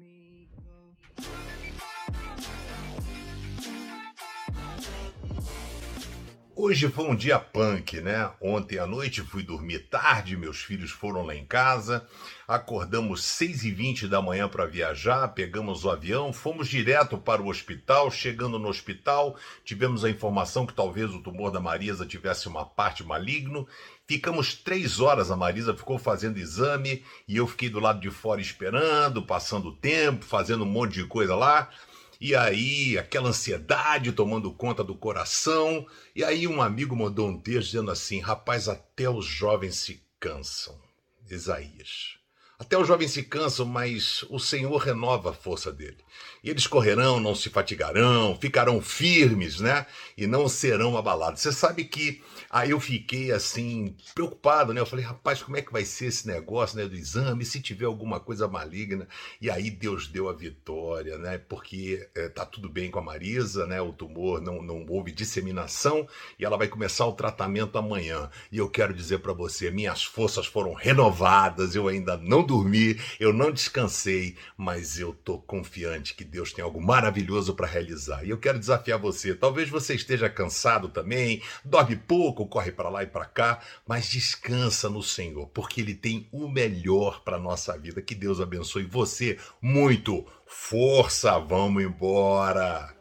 me go. Hoje foi um dia punk, né? Ontem à noite fui dormir tarde, meus filhos foram lá em casa, acordamos 6 e 20 da manhã para viajar, pegamos o avião, fomos direto para o hospital. Chegando no hospital, tivemos a informação que talvez o tumor da Marisa tivesse uma parte maligno. Ficamos três horas, a Marisa ficou fazendo exame e eu fiquei do lado de fora esperando, passando tempo, fazendo um monte de coisa lá. E aí, aquela ansiedade tomando conta do coração. E aí, um amigo mandou um texto dizendo assim: rapaz, até os jovens se cansam. Isaías. Até os jovens se cansam, mas o Senhor renova a força dele. E eles correrão, não se fatigarão, ficarão firmes, né? E não serão abalados. Você sabe que aí eu fiquei assim, preocupado, né? Eu falei, rapaz, como é que vai ser esse negócio, né? Do exame, se tiver alguma coisa maligna. E aí Deus deu a vitória, né? Porque é, tá tudo bem com a Marisa, né? O tumor não, não houve disseminação e ela vai começar o tratamento amanhã. E eu quero dizer para você, minhas forças foram renovadas, eu ainda não dormi, eu não descansei, mas eu tô confiante que Deus tem algo maravilhoso para realizar. E eu quero desafiar você. Talvez você esteja cansado também, dorme pouco, corre para lá e para cá, mas descansa no Senhor, porque Ele tem o melhor para nossa vida. Que Deus abençoe você muito. Força, vamos embora.